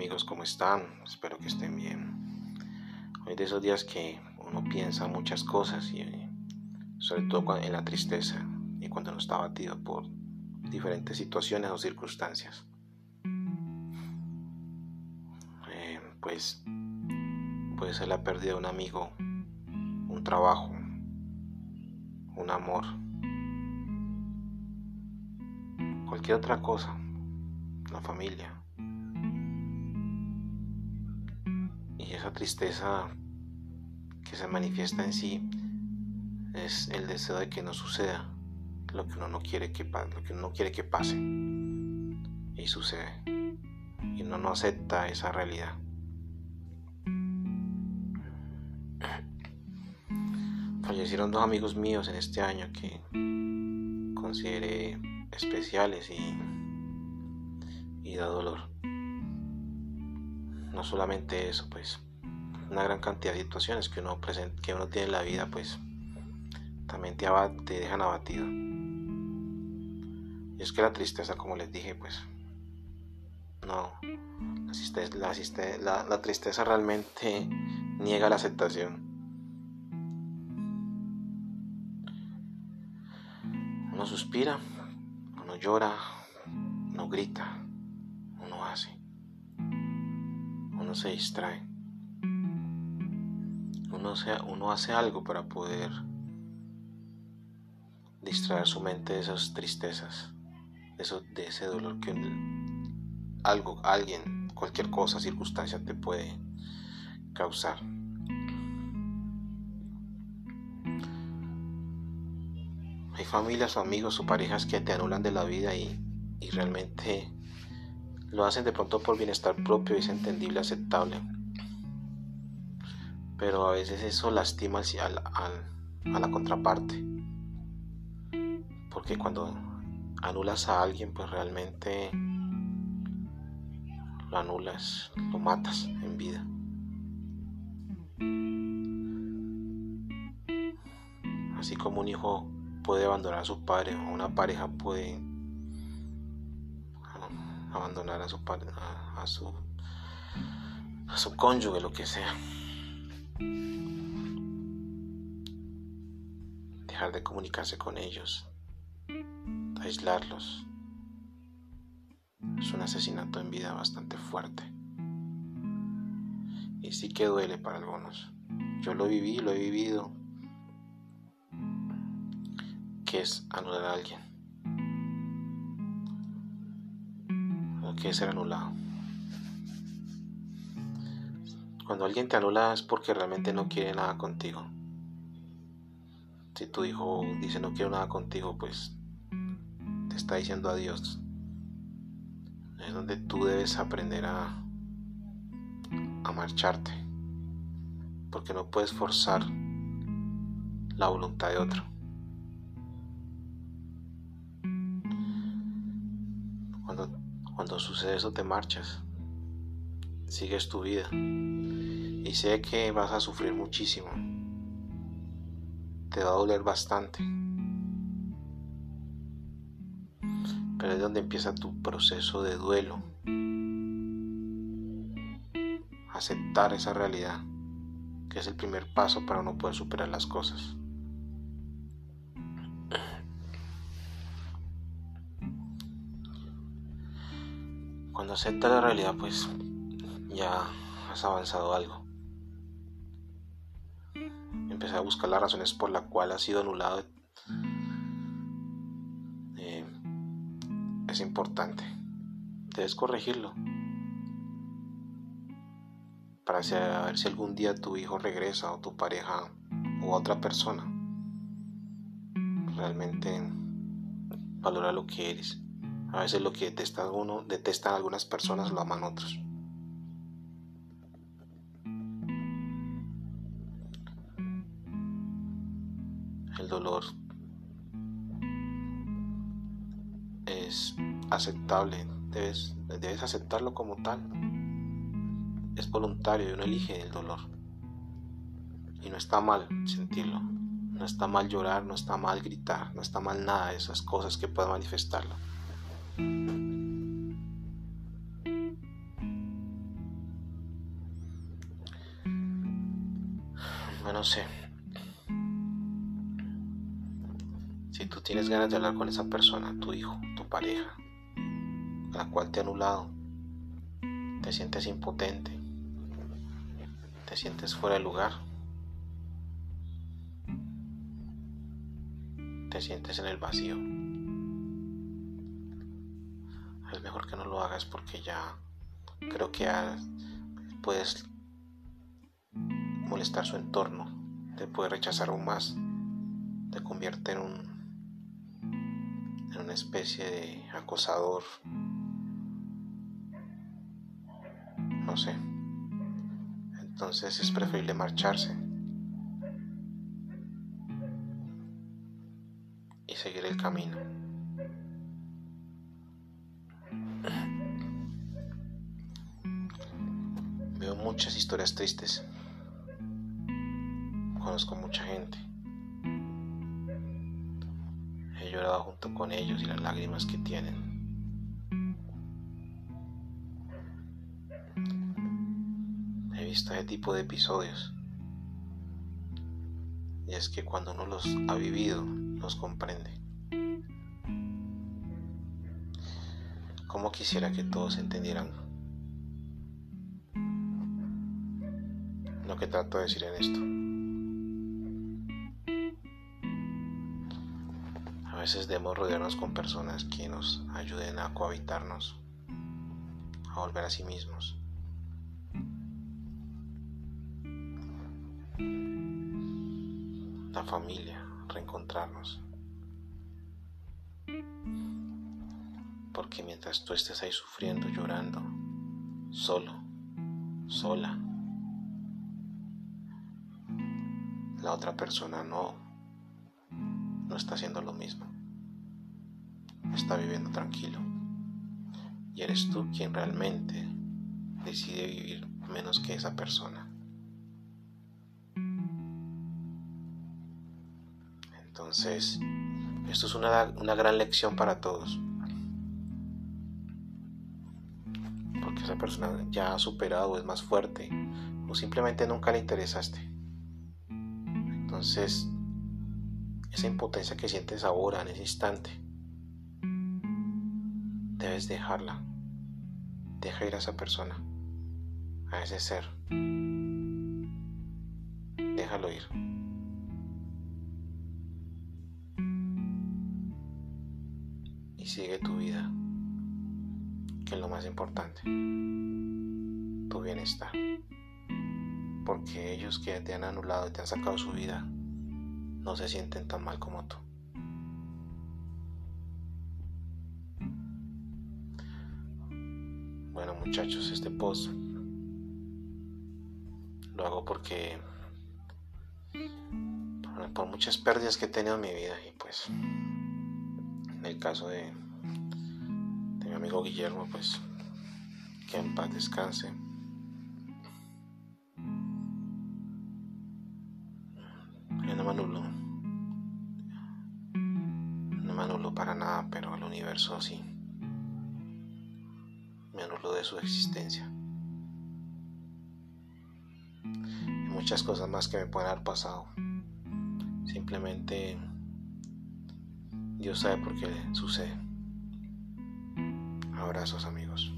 amigos, ¿cómo están? Espero que estén bien. Hoy de esos días que uno piensa muchas cosas y sobre todo en la tristeza y cuando uno está abatido por diferentes situaciones o circunstancias. Eh, pues puede ser la pérdida de un amigo, un trabajo, un amor, cualquier otra cosa, la familia. Esa tristeza que se manifiesta en sí es el deseo de que no suceda lo que uno no quiere que lo que uno no quiere que pase y sucede y uno no acepta esa realidad. Fallecieron dos amigos míos en este año que consideré especiales y, y da dolor. No solamente eso, pues una gran cantidad de situaciones que uno, que uno tiene en la vida, pues también te, te dejan abatido. Y es que la tristeza, como les dije, pues no, la, la, la tristeza realmente niega la aceptación. Uno suspira, uno llora, uno grita, uno hace, uno se distrae, uno, hace algo para poder distraer su mente de esas tristezas, de, ese dolor que algo, alguien, cualquier cosa, circunstancia te puede causar. Hay familias amigos o parejas que te anulan de la vida y, realmente lo hacen de pronto por bienestar propio y es entendible, aceptable. Pero a veces eso lastima a la contraparte. Porque cuando anulas a alguien, pues realmente lo anulas, lo matas en vida. Así como un hijo puede abandonar a su padre o una pareja puede abandonar a su a, a su a su cónyuge lo que sea dejar de comunicarse con ellos. Aislarlos. Es un asesinato en vida bastante fuerte. Y sí que duele para algunos. Yo lo viví lo he vivido. Que es anular a alguien. ¿O qué es ser anulado? Cuando alguien te anula es porque realmente no quiere nada contigo. Si tu hijo dice no quiero nada contigo, pues te está diciendo adiós. Es donde tú debes aprender a, a marcharte. Porque no puedes forzar la voluntad de otro. Cuando sucede eso te marchas, sigues tu vida y sé que vas a sufrir muchísimo, te va a doler bastante, pero es donde empieza tu proceso de duelo, aceptar esa realidad, que es el primer paso para no poder superar las cosas. Cuando aceptas la realidad, pues ya has avanzado algo. Empecé a buscar las razones por las cuales ha sido anulado. Eh, es importante. Debes corregirlo. Para ver si algún día tu hijo regresa o tu pareja o otra persona realmente valora lo que eres. A veces lo que detesta uno, detestan algunas personas, lo aman otros. dolor es aceptable, debes, debes aceptarlo como tal. Es voluntario y uno elige el dolor. Y no está mal sentirlo, no está mal llorar, no está mal gritar, no está mal nada de esas cosas que puedan manifestarlo. Bueno, sé. Tienes ganas de hablar con esa persona, tu hijo, tu pareja, la cual te ha anulado, te sientes impotente, te sientes fuera de lugar, te sientes en el vacío, es mejor que no lo hagas porque ya creo que puedes molestar su entorno, te puede rechazar aún más, te convierte en un una especie de acosador no sé. Entonces es preferible marcharse y seguir el camino. Veo muchas historias tristes. Conozco mucha gente. Junto con ellos y las lágrimas que tienen. visto ese tipo de episodios. Y es que cuando uno los ha vivido, los comprende. Como quisiera que todos entendieran lo que trato de decir en esto. Veces debemos rodearnos con personas que nos ayuden a cohabitarnos, a volver a sí mismos. la familia, reencontrarnos. Porque mientras tú estés ahí sufriendo, llorando, solo, sola, la otra persona no, no está haciendo lo mismo. Está viviendo tranquilo. Y eres tú quien realmente decide vivir menos que esa persona. Entonces, esto es una, gran lección para todos. Porque esa persona ya ha superado, es más fuerte, o simplemente nunca le interesaste. Entonces, esa impotencia que sientes ahora, en ese instante, debes dejarla. Deja ir a esa persona, a ese ser. Déjalo ir. y sigue tu vida, que es lo más importante, tu bienestar. Porque ellos que te han anulado y te han sacado su vida, no se sienten tan mal como tú. Bueno muchachos, este post lo hago porque por muchas pérdidas que he tenido en mi vida y pues en el caso de, de mi amigo Guillermo, pues que en paz descanse. Universo sí. Me anulo de su existencia. Y muchas cosas más que me pueden haber pasado. Simplemente Dios sabe por qué sucede. Abrazos amigos.